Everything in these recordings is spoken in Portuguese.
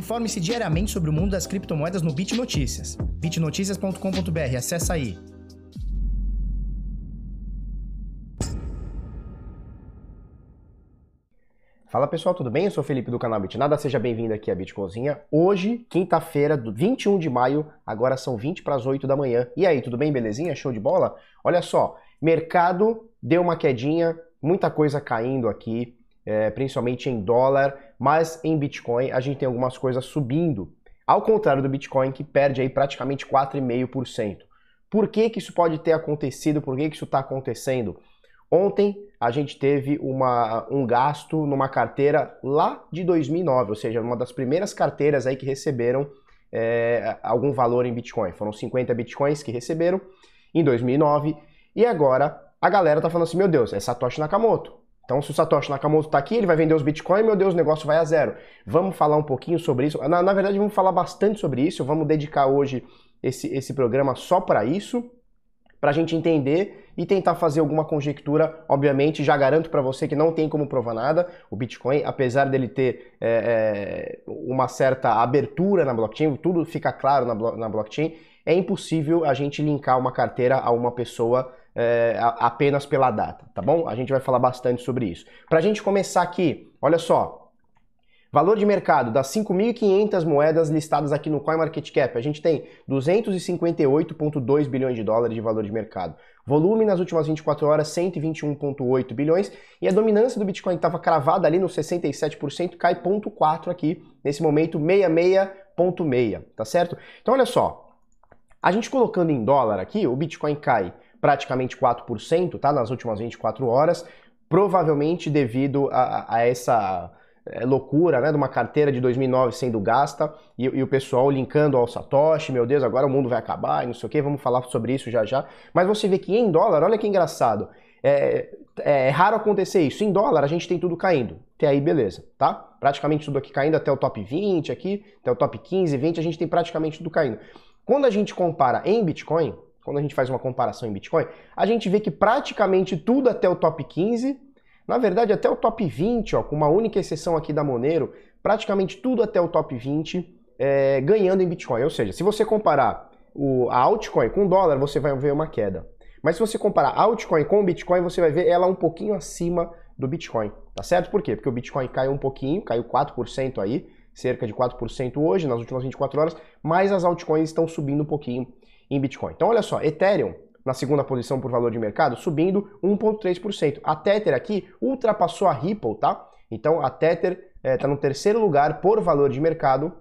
Informe-se diariamente sobre o mundo das criptomoedas no Bit Notícias. bitnoticias.com.br, acessa aí. Fala pessoal, tudo bem? Eu sou o Felipe do canal Bitnada, seja bem-vindo aqui à Bitcozinha. Hoje, quinta-feira, 21 de maio, agora são 20 para as 8 da manhã. E aí, tudo bem? Belezinha? Show de bola? Olha só, mercado deu uma quedinha, muita coisa caindo aqui, é, principalmente em dólar, mas em Bitcoin a gente tem algumas coisas subindo. Ao contrário do Bitcoin, que perde aí praticamente 4,5%. Por que, que isso pode ter acontecido? Por que, que isso está acontecendo? Ontem a gente teve uma, um gasto numa carteira lá de 2009, ou seja, uma das primeiras carteiras aí que receberam é, algum valor em Bitcoin. Foram 50 Bitcoins que receberam em 2009 e agora a galera tá falando assim, meu Deus, é Satoshi Nakamoto. Então, se o Satoshi Nakamoto está aqui, ele vai vender os Bitcoin, meu Deus, o negócio vai a zero. Vamos falar um pouquinho sobre isso. Na, na verdade, vamos falar bastante sobre isso. Vamos dedicar hoje esse, esse programa só para isso para a gente entender e tentar fazer alguma conjectura. Obviamente, já garanto para você que não tem como provar nada. O Bitcoin, apesar dele ter é, é, uma certa abertura na blockchain, tudo fica claro na, na blockchain, é impossível a gente linkar uma carteira a uma pessoa é, apenas pela data, tá bom? A gente vai falar bastante sobre isso. Para a gente começar aqui, olha só, Valor de mercado das 5.500 moedas listadas aqui no CoinMarketCap, a gente tem 258,2 bilhões de dólares de valor de mercado. Volume nas últimas 24 horas, 121,8 bilhões. E a dominância do Bitcoin estava cravada ali no 67%, cai 0,4 aqui, nesse momento 66,6, tá certo? Então olha só, a gente colocando em dólar aqui, o Bitcoin cai praticamente 4%, tá? Nas últimas 24 horas, provavelmente devido a, a essa é, loucura, né, de uma carteira de 2009 sendo gasta e, e, o pessoal linkando ao Satoshi, meu Deus, agora o mundo vai acabar e não sei o que, vamos falar sobre isso já já. Mas você vê que em dólar, olha que engraçado, é, é, é raro acontecer isso. Em dólar a gente tem tudo caindo, até aí beleza, tá? Praticamente tudo aqui caindo, até o top 20 aqui, até o top 15, 20, a gente tem praticamente tudo caindo. Quando a gente compara em Bitcoin, quando a gente faz uma comparação em Bitcoin, a gente vê que praticamente tudo até o top 15 na verdade, até o top 20, ó, com uma única exceção aqui da Monero, praticamente tudo até o top 20 é, ganhando em Bitcoin. Ou seja, se você comparar o, a altcoin com o dólar, você vai ver uma queda. Mas se você comparar a altcoin com o Bitcoin, você vai ver ela um pouquinho acima do Bitcoin, tá certo? Por quê? Porque o Bitcoin caiu um pouquinho, caiu 4% aí, cerca de 4% hoje, nas últimas 24 horas, mas as altcoins estão subindo um pouquinho em Bitcoin. Então olha só, Ethereum na segunda posição por valor de mercado, subindo 1,3%. A Tether aqui ultrapassou a Ripple, tá? Então a Tether está eh, no terceiro lugar por valor de mercado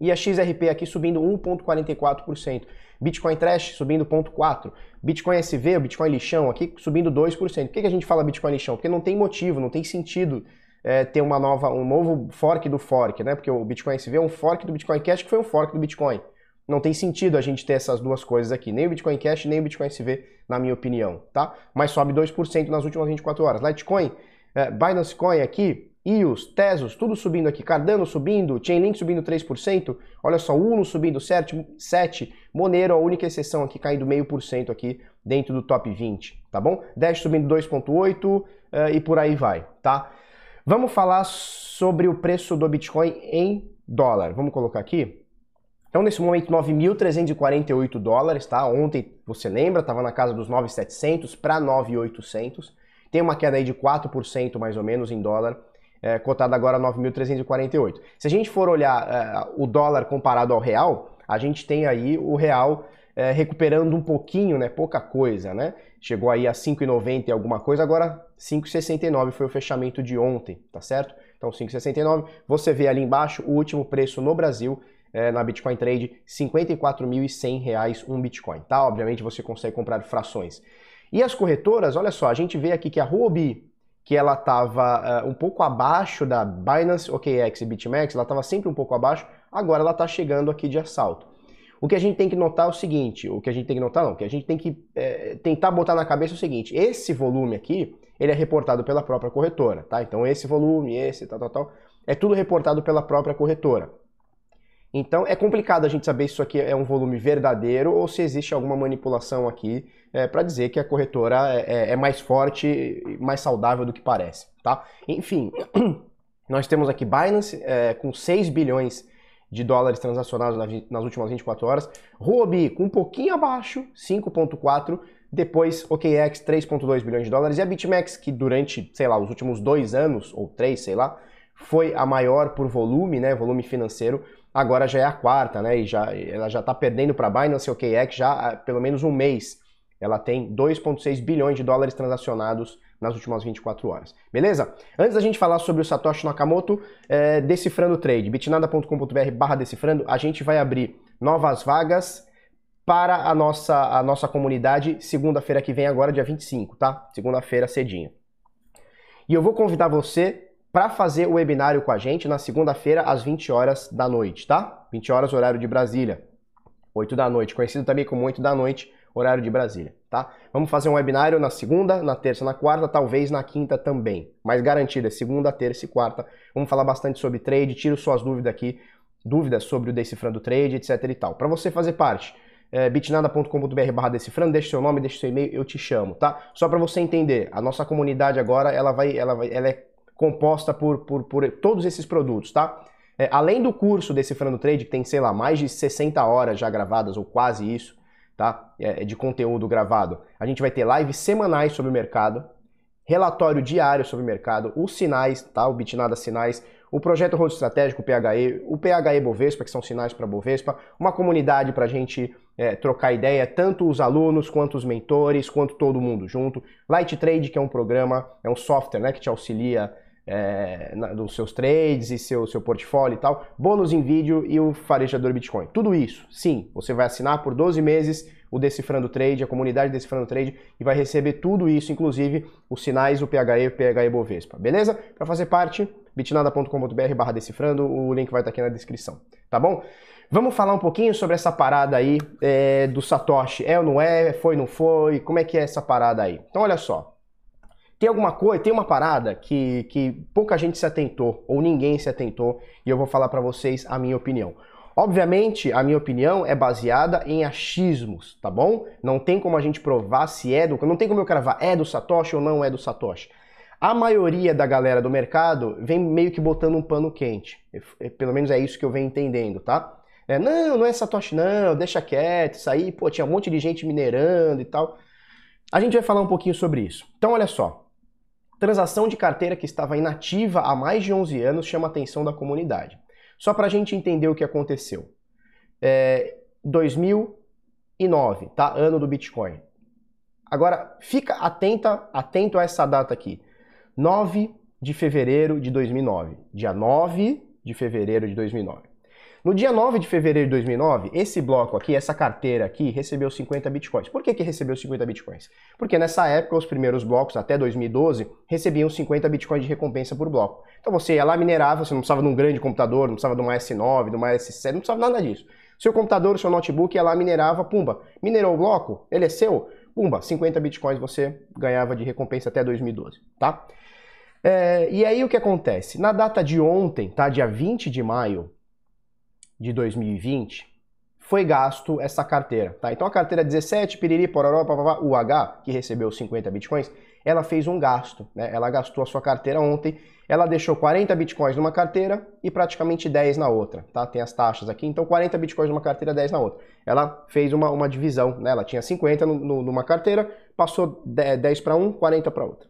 e a XRP aqui subindo 1,44%. Bitcoin Trash subindo 0,4%. Bitcoin SV, o Bitcoin lixão aqui subindo 2%. Por que, que a gente fala Bitcoin lixão? Porque não tem motivo, não tem sentido é, ter uma nova, um novo fork do fork, né? Porque o Bitcoin SV é um fork do Bitcoin Cash que foi um fork do Bitcoin. Não tem sentido a gente ter essas duas coisas aqui, nem o Bitcoin Cash, nem o Bitcoin SV, na minha opinião, tá? Mas sobe 2% nas últimas 24 horas. Litecoin, é, Binance Coin aqui, EOS, Tesos, tudo subindo aqui, Cardano subindo, Chainlink subindo 3%, olha só, Uno subindo 7%, 7 Monero, a única exceção aqui, caindo meio por cento aqui dentro do top 20, tá bom? Dash subindo 2,8% é, e por aí vai, tá? Vamos falar sobre o preço do Bitcoin em dólar. Vamos colocar aqui. Então, nesse momento, 9.348 dólares, tá? Ontem, você lembra, estava na casa dos 9.700 para 9.800. Tem uma queda aí de 4% mais ou menos em dólar, é, cotado agora 9.348. Se a gente for olhar é, o dólar comparado ao real, a gente tem aí o real é, recuperando um pouquinho, né? Pouca coisa, né? Chegou aí a 5,90 e alguma coisa, agora 5,69 foi o fechamento de ontem, tá certo? Então 5,69. Você vê ali embaixo o último preço no Brasil é, na Bitcoin Trade, R$ 54.100 um Bitcoin, tá? Obviamente você consegue comprar frações. E as corretoras, olha só, a gente vê aqui que a Huobi, que ela estava uh, é, um pouco abaixo da Binance OKX e BitMEX, ela estava sempre um pouco abaixo, agora ela está chegando aqui de assalto. O que a gente tem que notar é o seguinte, o que a gente tem que notar não, o que a gente tem que é, tentar botar na cabeça é o seguinte, esse volume aqui, ele é reportado pela própria corretora, tá? Então esse volume, esse, tal, tal, tal, é tudo reportado pela própria corretora. Então é complicado a gente saber se isso aqui é um volume verdadeiro ou se existe alguma manipulação aqui é, para dizer que a corretora é, é, é mais forte e mais saudável do que parece, tá? Enfim, nós temos aqui Binance é, com 6 bilhões de dólares transacionados nas últimas 24 horas. Huobi com um pouquinho abaixo, 5.4. Depois OKEx 3.2 bilhões de dólares e a BitMEX que durante, sei lá, os últimos dois anos ou três, sei lá, foi a maior por volume, né, volume financeiro. Agora já é a quarta, né, e já ela já está perdendo para a Binance e OKEx já há pelo menos um mês. Ela tem 2.6 bilhões de dólares transacionados nas últimas 24 horas. Beleza? Antes da gente falar sobre o Satoshi Nakamoto, é, decifrando o trade, bitnada.com.br barra decifrando, a gente vai abrir novas vagas para a nossa, a nossa comunidade segunda-feira que vem agora, dia 25, tá? Segunda-feira cedinho. E eu vou convidar você para fazer o webinário com a gente na segunda-feira às 20 horas da noite, tá? 20 horas horário de Brasília. 8 da noite, conhecido também como 8 da noite, horário de Brasília, tá? Vamos fazer um webinário na segunda, na terça, na quarta, talvez na quinta também. Mas garantido, é segunda, terça e quarta. Vamos falar bastante sobre trade, tiro suas dúvidas aqui, dúvidas sobre o Decifrando Trade, etc e tal. Para você fazer parte, é, bitnada.com.br barra decifrando, deixe seu nome, deixe seu e-mail, eu te chamo, tá? Só para você entender, a nossa comunidade agora, ela vai, ela vai, ela é composta por, por, por todos esses produtos, tá? É, além do curso Decifrando Trade, que tem, sei lá, mais de 60 horas já gravadas, ou quase isso, tá? É, de conteúdo gravado. A gente vai ter lives semanais sobre o mercado, relatório diário sobre o mercado, os sinais, tá? O Bitnada Sinais, o projeto Rodo Estratégico, o PHE, o PHE Bovespa, que são sinais para Bovespa, uma comunidade para a gente é, trocar ideia, tanto os alunos, quanto os mentores, quanto todo mundo junto. Light Trade, que é um programa, é um software né, que te auxilia é, na, dos seus trades e seu, seu portfólio e tal, bônus em vídeo e o farejador Bitcoin. Tudo isso, sim, você vai assinar por 12 meses o Decifrando Trade, a comunidade Decifrando Trade, e vai receber tudo isso, inclusive os sinais, o PHE e o PHE Bovespa, beleza? Para fazer parte, bitnada.com.br barra decifrando, o link vai estar aqui na descrição, tá bom? Vamos falar um pouquinho sobre essa parada aí é, do Satoshi. É ou não é? Foi ou não foi? Como é que é essa parada aí? Então olha só. Tem alguma coisa, tem uma parada que, que pouca gente se atentou, ou ninguém se atentou, e eu vou falar para vocês a minha opinião. Obviamente, a minha opinião é baseada em achismos, tá bom? Não tem como a gente provar se é do. Não tem como eu cravar é do Satoshi ou não é do Satoshi. A maioria da galera do mercado vem meio que botando um pano quente. Pelo menos é isso que eu venho entendendo, tá? É, não, não é Satoshi não, deixa quieto, isso aí, pô, tinha um monte de gente minerando e tal. A gente vai falar um pouquinho sobre isso. Então, olha só. Transação de carteira que estava inativa há mais de 11 anos chama a atenção da comunidade. Só para a gente entender o que aconteceu. É, 2009, tá? Ano do Bitcoin. Agora, fica atenta, atento a essa data aqui. 9 de fevereiro de 2009. Dia 9 de fevereiro de 2009. No dia 9 de fevereiro de 2009, esse bloco aqui, essa carteira aqui, recebeu 50 bitcoins. Por que, que recebeu 50 bitcoins? Porque nessa época, os primeiros blocos, até 2012, recebiam 50 bitcoins de recompensa por bloco. Então você ia lá, minerava, você não precisava de um grande computador, não precisava de uma S9, de uma S7, não precisava nada disso. Seu computador, seu notebook ia lá, minerava, pumba, minerou o bloco, ele é seu, pumba, 50 bitcoins você ganhava de recompensa até 2012, tá? É, e aí o que acontece? Na data de ontem, tá? Dia 20 de maio, de 2020, foi gasto essa carteira, tá? Então a carteira 17, piriri, pororó, papapá, UH, que recebeu 50 bitcoins, ela fez um gasto, né? Ela gastou a sua carteira ontem, ela deixou 40 bitcoins numa carteira e praticamente 10 na outra, tá? Tem as taxas aqui, então 40 bitcoins numa carteira, 10 na outra. Ela fez uma, uma divisão, né? Ela tinha 50 no, no, numa carteira, passou 10 para um, 40 para outra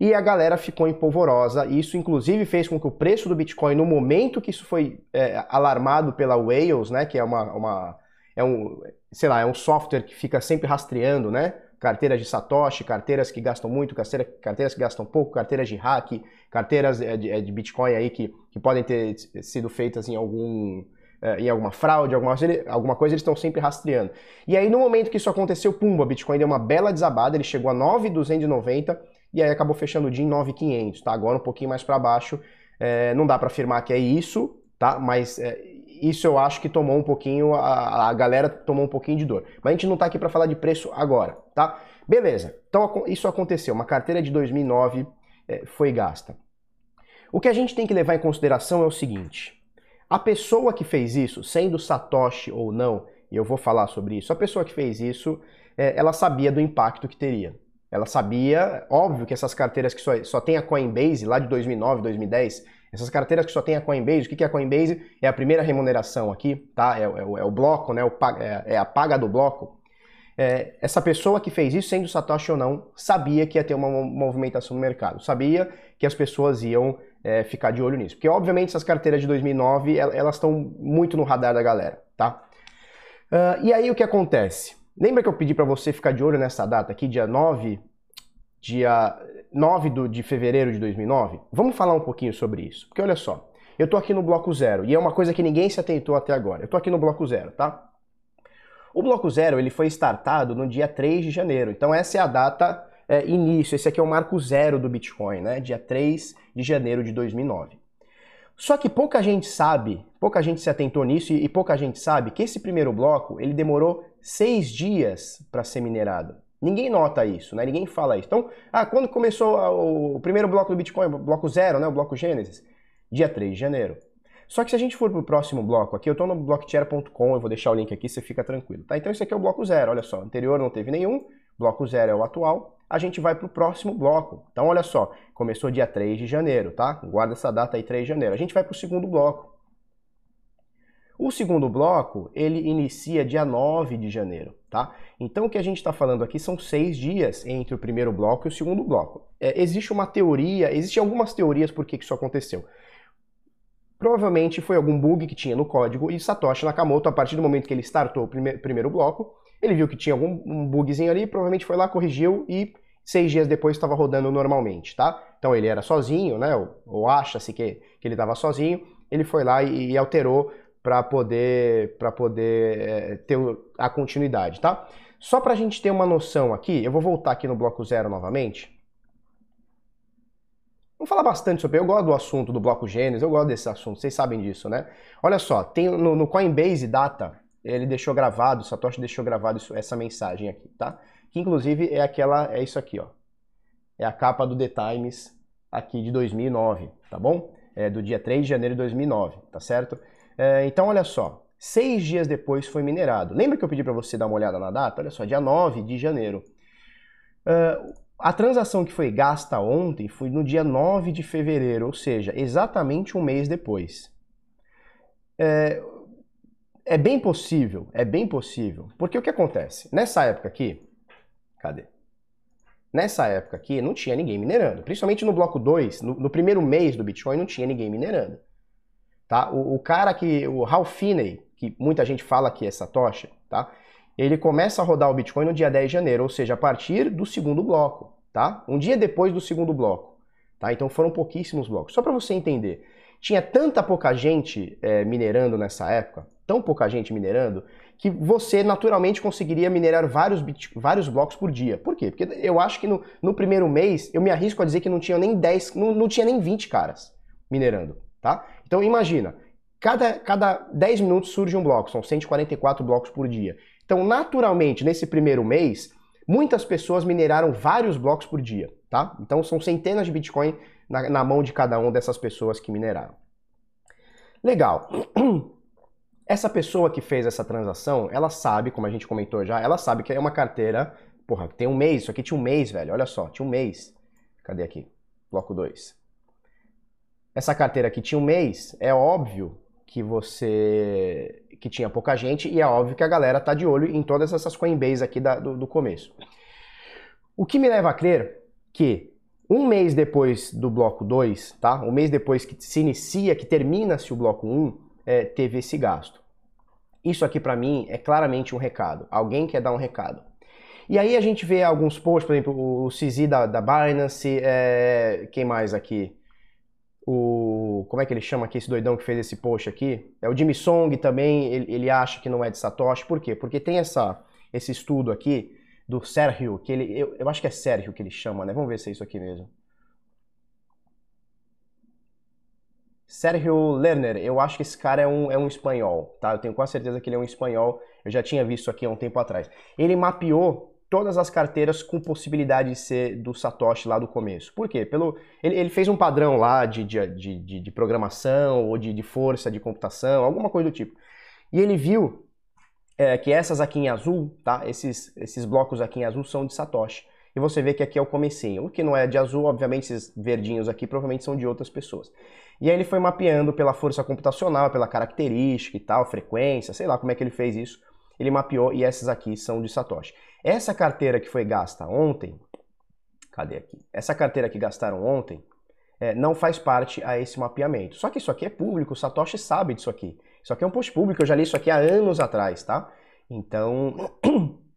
e a galera ficou empolvorosa. Isso, inclusive, fez com que o preço do Bitcoin, no momento que isso foi é, alarmado pela Whales, né, que é uma, uma, é um, sei lá, é um software que fica sempre rastreando, né, carteiras de Satoshi, carteiras que gastam muito, carteiras que gastam pouco, carteiras de hack, carteiras é, de, é, de Bitcoin aí que, que podem ter sido feitas em algum é, em alguma fraude, alguma, alguma coisa, eles estão sempre rastreando. E aí, no momento que isso aconteceu, pumba, Bitcoin deu uma bela desabada, ele chegou a 9,290 e aí acabou fechando o dia em 9,500, tá? Agora um pouquinho mais para baixo, é, não dá para afirmar que é isso, tá? Mas é, isso eu acho que tomou um pouquinho, a, a galera tomou um pouquinho de dor. Mas a gente não tá aqui para falar de preço agora, tá? Beleza, então isso aconteceu, uma carteira de 2009 é, foi gasta. O que a gente tem que levar em consideração é o seguinte, a pessoa que fez isso, sendo Satoshi ou não, e eu vou falar sobre isso, a pessoa que fez isso, é, ela sabia do impacto que teria. Ela sabia, óbvio que essas carteiras que só, só tem a Coinbase lá de 2009, 2010, Essas carteiras que só tem a Coinbase, o que é a Coinbase? É a primeira remuneração aqui, tá? É, é, é o bloco, né? O, é, é a paga do bloco. É, essa pessoa que fez isso, sendo Satoshi ou não, sabia que ia ter uma movimentação no mercado, sabia que as pessoas iam é, ficar de olho nisso. Porque, obviamente, essas carteiras de 2009, elas estão muito no radar da galera, tá? Uh, e aí, o que acontece? Lembra que eu pedi para você ficar de olho nessa data aqui, dia 9, dia 9 do, de fevereiro de 2009? Vamos falar um pouquinho sobre isso. Porque, olha só, eu estou aqui no bloco zero, e é uma coisa que ninguém se atentou até agora. Eu estou aqui no bloco zero, tá? O bloco zero ele foi startado no dia 3 de janeiro, então essa é a data é, início, esse aqui é o marco zero do Bitcoin, né? dia 3 de janeiro de 2009. Só que pouca gente sabe, pouca gente se atentou nisso e, pouca gente sabe que esse primeiro bloco ele demorou seis dias para ser minerado. Ninguém nota isso, né? Ninguém fala isso. Então, ah, quando começou o primeiro bloco do Bitcoin, bloco zero, né? O bloco Gênesis? Dia 3 de janeiro. Só que se a gente for para o próximo bloco aqui, eu estou no blockchain.com, eu vou deixar o link aqui, você fica tranquilo. Tá? Então esse aqui é o bloco zero, olha só, anterior não teve nenhum, bloco zero é o atual, a gente vai para o próximo bloco. Então olha só, começou dia 3 de janeiro, tá? Guarda essa data aí, 3 de janeiro. A gente vai para o segundo bloco. O segundo bloco, ele inicia dia 9 de janeiro, tá? Então o que a gente está falando aqui são seis dias entre o primeiro bloco e o segundo bloco. É, existe uma teoria, existem algumas teorias por que isso aconteceu. Provavelmente foi algum bug que tinha no código e Satoshi Nakamoto, a partir do momento que ele startou o prime primeiro bloco, ele viu que tinha algum um bugzinho ali, provavelmente foi lá, corrigiu e seis dias depois estava rodando normalmente, tá? Então ele era sozinho, né? Ou, ou acha-se que, que ele estava sozinho, ele foi lá e, e alterou para poder, pra poder é, ter a continuidade, tá? Só para a gente ter uma noção aqui, eu vou voltar aqui no bloco zero novamente. Vamos falar bastante sobre. Eu gosto do assunto do bloco Gênesis, eu gosto desse assunto, vocês sabem disso, né? Olha só, tem no, no Coinbase Data, ele deixou gravado, Satoshi deixou gravado isso, essa mensagem aqui, tá? Que inclusive é aquela, é isso aqui, ó. É a capa do The Times aqui de 2009, tá bom? É do dia 3 de janeiro de 2009, tá certo? É, então, olha só, seis dias depois foi minerado. Lembra que eu pedi para você dar uma olhada na data? Olha só, dia 9 de janeiro. Uh, a transação que foi gasta ontem foi no dia 9 de fevereiro, ou seja, exatamente um mês depois. É, é bem possível, é bem possível. Porque o que acontece? Nessa época aqui, cadê? Nessa época aqui não tinha ninguém minerando. Principalmente no bloco 2, no, no primeiro mês do Bitcoin não tinha ninguém minerando. Tá? O, o cara que, o Ralph Finney, que muita gente fala que é Satoshi, tá? ele começa a rodar o Bitcoin no dia 10 de janeiro, ou seja, a partir do segundo bloco, tá? Um dia depois do segundo bloco, tá? Então foram pouquíssimos blocos. Só para você entender, tinha tanta pouca gente é, minerando nessa época, tão pouca gente minerando, que você naturalmente conseguiria minerar vários, vários blocos por dia. Por quê? Porque eu acho que no, no primeiro mês, eu me arrisco a dizer que não tinha nem 10, não, não tinha nem 20 caras minerando, tá? Então imagina, cada, cada 10 minutos surge um bloco, são 144 blocos por dia. Então, naturalmente, nesse primeiro mês, muitas pessoas mineraram vários blocos por dia, tá? Então, são centenas de Bitcoin na, na mão de cada um dessas pessoas que mineraram. Legal. Essa pessoa que fez essa transação, ela sabe, como a gente comentou já, ela sabe que é uma carteira, porra, tem um mês, isso aqui tinha um mês, velho, olha só, tinha um mês. Cadê aqui? Bloco 2. Essa carteira aqui tinha um mês, é óbvio que você que tinha pouca gente e é óbvio que a galera tá de olho em todas essas Coinbase aqui da, do, do começo. O que me leva a crer que um mês depois do bloco 2, tá? Um mês depois que se inicia, que termina-se o bloco 1, um, é, teve esse gasto. Isso aqui para mim é claramente um recado. Alguém quer dar um recado. E aí a gente vê alguns posts, por exemplo, o CZ da, da Binance, é, quem mais aqui? O. Como é que ele chama aqui, esse doidão que fez esse post aqui? É o Jimmy Song também, ele, ele acha que não é de Satoshi. Por quê? Porque tem essa, esse estudo aqui do Sergio, que ele. Eu, eu acho que é Sergio que ele chama, né? Vamos ver se é isso aqui mesmo. Sergio Lerner, eu acho que esse cara é um, é um espanhol, tá? Eu tenho quase certeza que ele é um espanhol, eu já tinha visto aqui há um tempo atrás. Ele mapeou todas as carteiras com possibilidade de ser do Satoshi lá do começo. Por quê? Pelo, ele, ele fez um padrão lá de, de, de, de programação ou de, de, força de computação, alguma coisa do tipo. E ele viu é, que essas aqui em azul, tá? esses, esses blocos aqui em azul são de Satoshi. e você vê que aqui é o comecinho. O que não é de azul, obviamente esses verdinhos aqui provavelmente são de outras pessoas. E aí ele foi mapeando pela força computacional, pela característica e tal, frequência, sei lá como é que ele fez isso. Ele mapeou e essas aqui são de Satoshi. Essa carteira que foi gasta ontem, cadê aqui? Essa carteira que gastaram ontem, é, não faz parte a esse mapeamento. Só que isso aqui é público, o Satoshi sabe disso aqui. Isso aqui é um post público, eu já li isso aqui há anos atrás, tá? Então,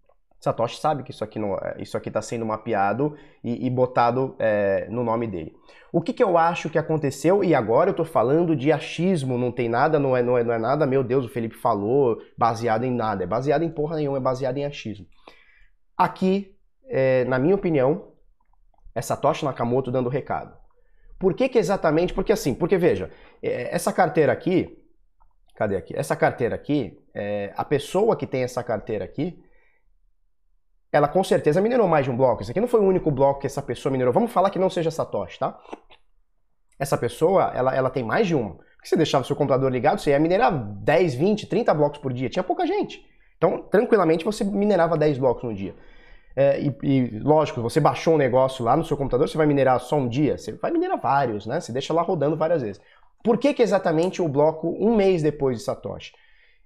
Satoshi sabe que isso aqui não, é, isso aqui está sendo mapeado e, e botado é, no nome dele. O que, que eu acho que aconteceu? E agora eu estou falando de achismo, não tem nada, não é, não, é, não é nada, meu Deus, o Felipe falou, baseado em nada. É baseado em porra nenhuma, é baseado em achismo. Aqui, é, na minha opinião, é Satoshi Nakamoto dando recado. Por que, que exatamente? Porque assim, porque veja, é, essa carteira aqui, cadê aqui? Essa carteira aqui, é, a pessoa que tem essa carteira aqui, ela com certeza minerou mais de um bloco. Esse aqui não foi o único bloco que essa pessoa minerou. Vamos falar que não seja Satoshi, tá? Essa pessoa, ela, ela tem mais de um. Porque você deixava o seu computador ligado, você ia minerar 10, 20, 30 blocos por dia. Tinha pouca gente. Então, tranquilamente, você minerava 10 blocos no dia. É, e, e, lógico, você baixou um negócio lá no seu computador, você vai minerar só um dia? Você vai minerar vários, né? Você deixa lá rodando várias vezes. Por que, que exatamente o bloco um mês depois de Satoshi?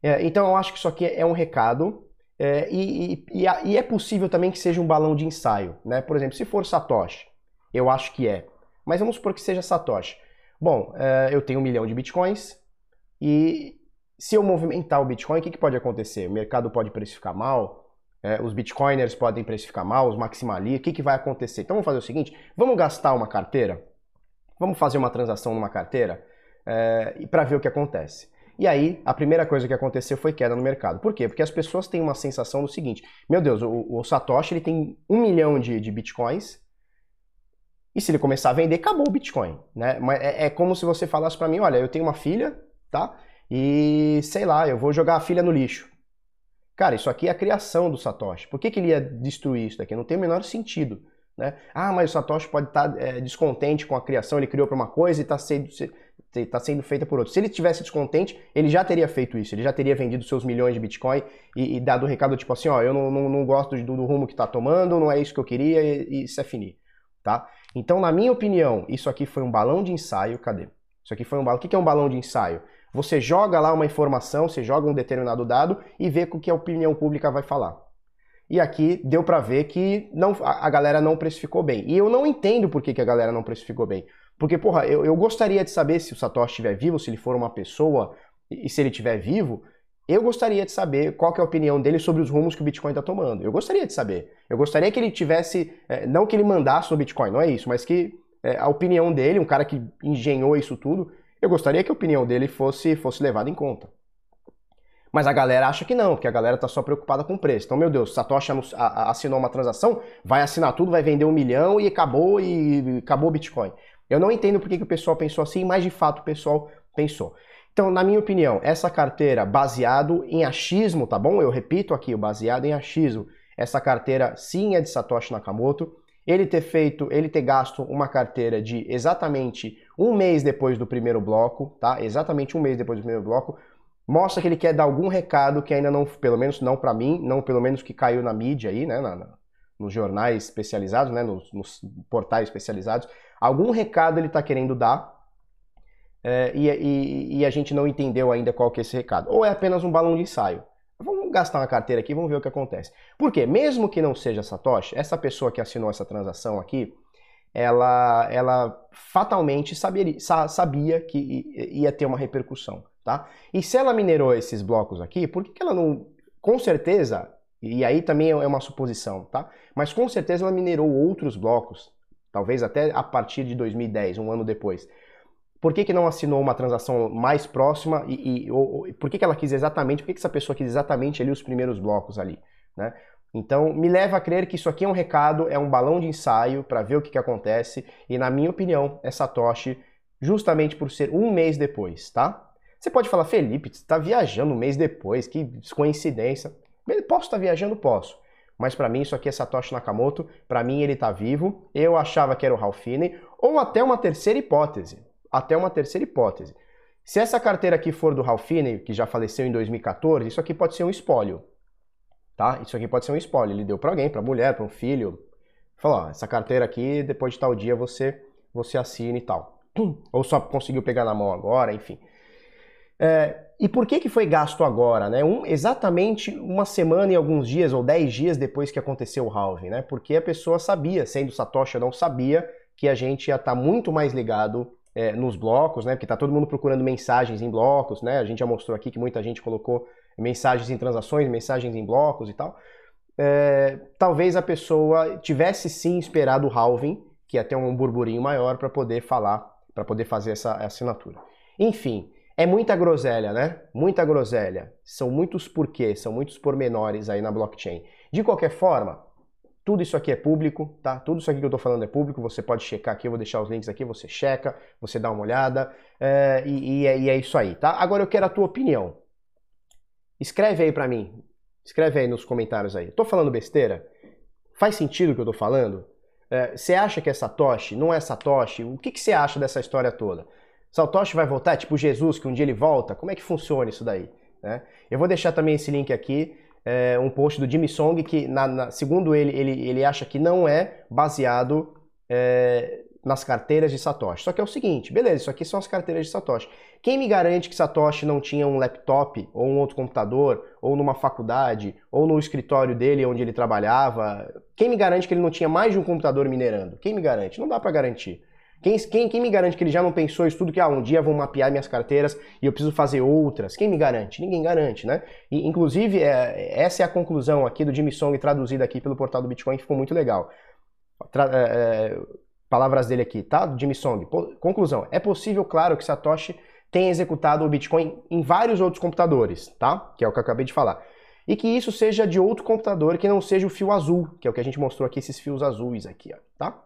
É, então, eu acho que isso aqui é um recado é, e, e, e, é possível também que seja um balão de ensaio, né? Por exemplo, se for Satoshi, eu acho que é. Mas vamos supor que seja Satoshi. Bom, é, eu tenho um milhão de bitcoins e se eu movimentar o Bitcoin, o que, que pode acontecer? O mercado pode precificar mal, é, os bitcoiners podem precificar mal, os maximalistas, o que, que vai acontecer? Então vamos fazer o seguinte, vamos gastar uma carteira, vamos fazer uma transação numa carteira é, para ver o que acontece. E aí, a primeira coisa que aconteceu foi queda no mercado. Por quê? Porque as pessoas têm uma sensação do seguinte: meu Deus, o, o Satoshi ele tem um milhão de, de bitcoins. E se ele começar a vender, acabou o Bitcoin, né? Mas é, é como se você falasse para mim, olha, eu tenho uma filha, tá? E sei lá, eu vou jogar a filha no lixo. Cara, isso aqui é a criação do Satoshi. Por que, que ele ia destruir isso daqui? Não tem o menor sentido. Né? Ah, mas o Satoshi pode estar tá, é, descontente com a criação, ele criou para uma coisa e está sendo, está sendo feita por outro. Se ele tivesse descontente, ele já teria feito isso, ele já teria vendido seus milhões de Bitcoin e, e dado o recado tipo assim, ó, eu não, não, não gosto do, do, rumo que está tomando, não é isso que eu queria e, e isso é finir, tá? Então, na minha opinião, isso aqui foi um balão de ensaio, cadê? Isso aqui foi um balão, o que é um balão de ensaio? Você joga lá uma informação, você joga um determinado dado e vê o que a opinião pública vai falar. E aqui deu para ver que não, a, a, galera não precificou bem. E eu não entendo por que, que a galera não precificou bem. Porque, porra, eu, eu gostaria de saber se o Satoshi estiver vivo, se ele for uma pessoa, e se ele estiver vivo, eu gostaria de saber qual é a opinião dele sobre os rumos que o Bitcoin está tomando. Eu gostaria de saber. Eu gostaria que ele tivesse, é, não que ele mandasse no Bitcoin, não é isso, mas que é, a opinião dele, um cara que engenhou isso tudo, eu gostaria que a opinião dele fosse, fosse levada em conta. Mas a galera acha que não, porque a galera está só preocupada com o preço. Então, meu Deus, Satoshi assinou uma transação, vai assinar tudo, vai vender um milhão e acabou e acabou o Bitcoin. Eu não entendo por que, que o pessoal pensou assim, mas de fato o pessoal pensou. Então, na minha opinião, essa carteira baseado em achismo, tá bom? Eu repito aqui, o baseado em achismo. Essa carteira sim é de Satoshi Nakamoto. Ele ter feito, ele ter gasto uma carteira de exatamente um mês depois do primeiro bloco, tá? Exatamente um mês depois do primeiro bloco, mostra que ele quer dar algum recado que ainda não, pelo menos não para mim, não pelo menos que caiu na mídia aí, né? Na, na, nos jornais especializados, né? Nos, nos portais especializados Algum recado ele está querendo dar é, e, e, e, a gente não entendeu ainda qual que é esse recado. Ou é apenas um balão de ensaio. Vamos gastar uma carteira aqui, vamos ver o que acontece. Porque mesmo que não seja Satoshi, essa pessoa que assinou essa transação aqui, ela, ela fatalmente sabia, sabia que ia ter uma repercussão, tá? E se ela minerou esses blocos aqui, por que, que ela não... Com certeza, e aí também é uma suposição, tá? Mas com certeza ela minerou outros blocos talvez até a partir de 2010, um ano depois. Por que, que não assinou uma transação mais próxima e, e ou, por que, que ela quis exatamente, por que, que essa pessoa quis exatamente ali os primeiros blocos ali, né? Então, me leva a crer que isso aqui é um recado, é um balão de ensaio para ver o que, que acontece, e na minha opinião, é Satoshi justamente por ser um mês depois, tá? Você pode falar, Felipe, você está viajando um mês depois, que coincidência. Posso estar tá viajando? Posso mas para mim isso aqui é Satoshi Nakamoto, para mim ele está vivo, eu achava que era o Ralph Finney, ou até uma terceira hipótese, até uma terceira hipótese. Se essa carteira aqui for do Ralph Finney, que já faleceu em 2014, isso aqui pode ser um espólio, tá? Isso aqui pode ser um espólio, ele deu para alguém, para mulher, para um filho, Falou, ó, essa carteira aqui, depois de tal dia você, você assina e tal. Ou só conseguiu pegar na mão agora, enfim. É, e por que, que foi gasto agora? Né? Um, exatamente uma semana e alguns dias, ou dez dias depois que aconteceu o halving, né? Porque a pessoa sabia, sendo Satoshi não sabia, que a gente ia estar tá muito mais ligado é, nos blocos, né? Porque está todo mundo procurando mensagens em blocos, né? A gente já mostrou aqui que muita gente colocou mensagens em transações, mensagens em blocos e tal. É, talvez a pessoa tivesse sim esperado o halving, que ia ter um burburinho maior para poder falar, para poder fazer essa assinatura. Enfim, é muita groselha, né? Muita groselha. São muitos porquês, são muitos pormenores aí na blockchain. De qualquer forma, tudo isso aqui é público, tá? Tudo isso aqui que eu tô falando é público, você pode checar aqui, eu vou deixar os links aqui, você checa, você dá uma olhada, é, e, e, é, e, é, isso aí, tá? Agora eu quero a tua opinião. Escreve aí pra mim, escreve aí nos comentários aí. Tô falando besteira? Faz sentido o que eu tô falando? É, você acha que é Satoshi? Não é Satoshi? O que, que você acha dessa história toda? Satoshi vai voltar? Tipo Jesus, que um dia ele volta? Como é que funciona isso daí? Né? Eu vou deixar também esse link aqui, é, um post do Jimmy Song, que na, na, segundo ele, ele, ele acha que não é baseado é, nas carteiras de Satoshi. Só que é o seguinte, beleza, isso aqui são as carteiras de Satoshi. Quem me garante que Satoshi não tinha um laptop, ou um outro computador, ou numa faculdade, ou no escritório dele onde ele trabalhava? Quem me garante que ele não tinha mais de um computador minerando? Quem me garante? Não dá para garantir. Quem, quem, quem, me garante que ele já não pensou isso tudo que ah, um dia vão mapear minhas carteiras e eu preciso fazer outras? Quem me garante? Ninguém garante, né? E, inclusive, é, essa é a conclusão aqui do Jimmy Song traduzida aqui pelo portal do Bitcoin, que ficou muito legal. Tra é, é, palavras dele aqui, tá? Jimmy Song. conclusão, é possível, claro, que Satoshi tenha executado o Bitcoin em vários outros computadores, tá? Que é o que eu acabei de falar. E que isso seja de outro computador que não seja o fio azul, que é o que a gente mostrou aqui, esses fios azuis aqui, ó, tá?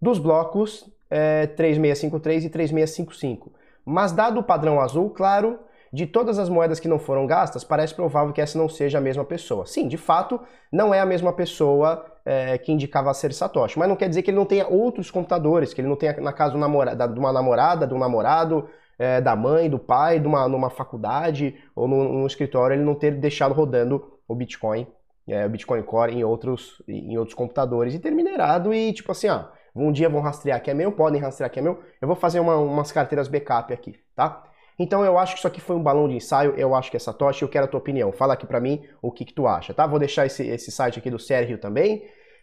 Dos blocos é, 3653 e 3655. Mas dado o padrão azul, claro, de todas as moedas que não foram gastas, parece provável que essa não seja a mesma pessoa. Sim, de fato, não é a mesma pessoa é, que indicava ser Satoshi, mas não quer dizer que ele não tenha outros computadores, que ele não tenha, na casa de uma namorada, de um namorado, é, da mãe, do pai, de uma, numa faculdade ou num, num escritório, ele não ter deixado rodando o Bitcoin, é, o Bitcoin Core em outros, em outros computadores e ter minerado e tipo assim, ó, um dia vão rastrear que é meu, podem rastrear que é meu, eu vou fazer uma, umas carteiras backup aqui, tá? Então eu acho que isso aqui foi um balão de ensaio, eu acho que é Satoshi, eu quero a tua opinião. Fala aqui pra mim o que, que tu acha, tá? Vou deixar esse, esse site aqui do Sérgio também.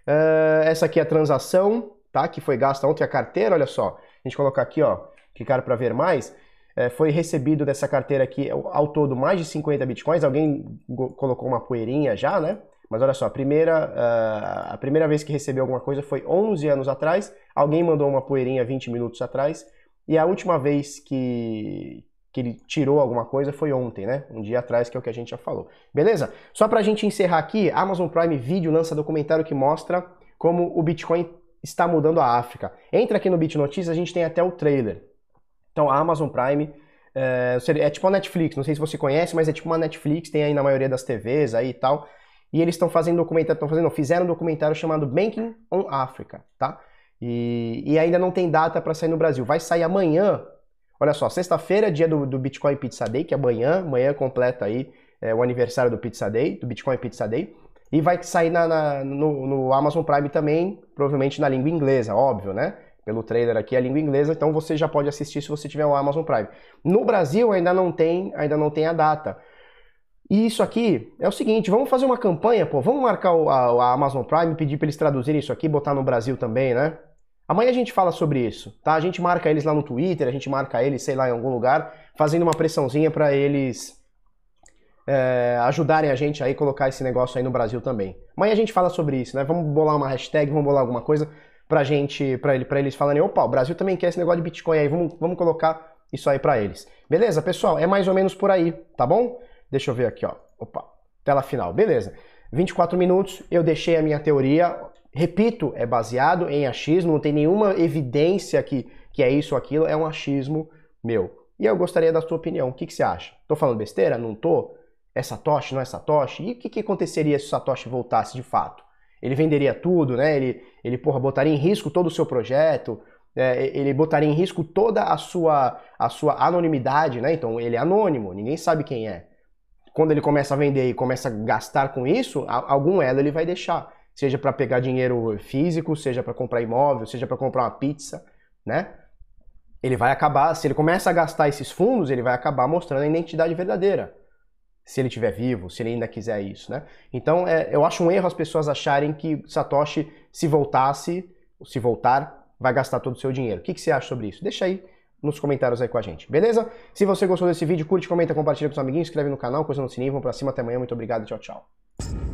Uh, essa aqui é a transação, tá? Que foi gasta ontem a carteira, olha só. A gente colocar aqui, ó, clicar para ver mais. É, foi recebido dessa carteira aqui ao todo mais de 50 bitcoins. Alguém colocou uma poeirinha já, né? Mas olha só, a primeira, uh, a primeira vez que recebeu alguma coisa foi 11 anos atrás, alguém mandou uma poeirinha 20 minutos atrás, e a última vez que, que ele tirou alguma coisa foi ontem, né? Um dia atrás, que é o que a gente já falou. Beleza? Só pra gente encerrar aqui, Amazon Prime Video lança documentário que mostra como o Bitcoin está mudando a África. Entra aqui no Bit Notícias, a gente tem até o trailer. Então, a Amazon Prime é, é tipo a Netflix, não sei se você conhece, mas é tipo uma Netflix, tem aí na maioria das TVs aí e tal e eles estão fazendo documentário, estão fazendo, não, fizeram um documentário chamado Banking on Africa, tá? E, e ainda não tem data para sair no Brasil. Vai sair amanhã. Olha só, sexta-feira, dia do, do, Bitcoin Pizza Day, que é amanhã, amanhã completa aí é, o aniversário do Pizza Day, do Bitcoin Pizza Day. E vai sair na, na, no, no Amazon Prime também, provavelmente na língua inglesa, óbvio, né? Pelo trailer aqui, a língua inglesa, então você já pode assistir se você tiver o Amazon Prime. No Brasil ainda não tem, ainda não tem a data. E isso aqui é o seguinte, vamos fazer uma campanha, pô, vamos marcar o, a, a, Amazon Prime, pedir para eles traduzirem isso aqui, botar no Brasil também, né? Amanhã a gente fala sobre isso, tá? A gente marca eles lá no Twitter, a gente marca eles, sei lá, em algum lugar, fazendo uma pressãozinha para eles é, ajudarem a gente aí colocar esse negócio aí no Brasil também. Amanhã a gente fala sobre isso, né? Vamos bolar uma hashtag, vamos bolar alguma coisa pra gente, pra, ele, pra eles falarem, opa, o Brasil também quer esse negócio de Bitcoin aí, vamos, vamos colocar isso aí para eles. Beleza, pessoal? É mais ou menos por aí, tá bom? Deixa eu ver aqui, ó. Opa, tela final. Beleza. 24 minutos, eu deixei a minha teoria. Repito, é baseado em achismo, não tem nenhuma evidência que, que é isso ou aquilo, é um achismo meu. E eu gostaria da sua opinião. O que, que você acha? Tô falando besteira? Não tô? É Satoshi? Não é Satoshi? E o que, que aconteceria se o Satoshi voltasse de fato? Ele venderia tudo, né? Ele, ele porra, botaria em risco todo o seu projeto, é, ele botaria em risco toda a sua, a sua anonimidade, né? Então ele é anônimo, ninguém sabe quem é quando ele começa a vender e começa a gastar com isso, algum elo ele vai deixar. seja para pegar dinheiro físico, seja para comprar imóvel, seja para comprar uma pizza, né? Ele vai acabar, se ele começa a gastar esses fundos, ele vai acabar mostrando a identidade verdadeira. Se ele estiver vivo, se ele ainda quiser isso, né? Então, é, eu acho um erro as pessoas acharem que Satoshi, se voltasse, se voltar, vai gastar todo o seu dinheiro. O que, que você acha sobre isso? Deixa aí nos comentários aí com a gente, beleza? Se você gostou desse vídeo, curte, comenta, compartilha com seus amiguinhos, inscreve no canal, coisa no sininho, vamos pra cima, até amanhã, muito obrigado, tchau, tchau.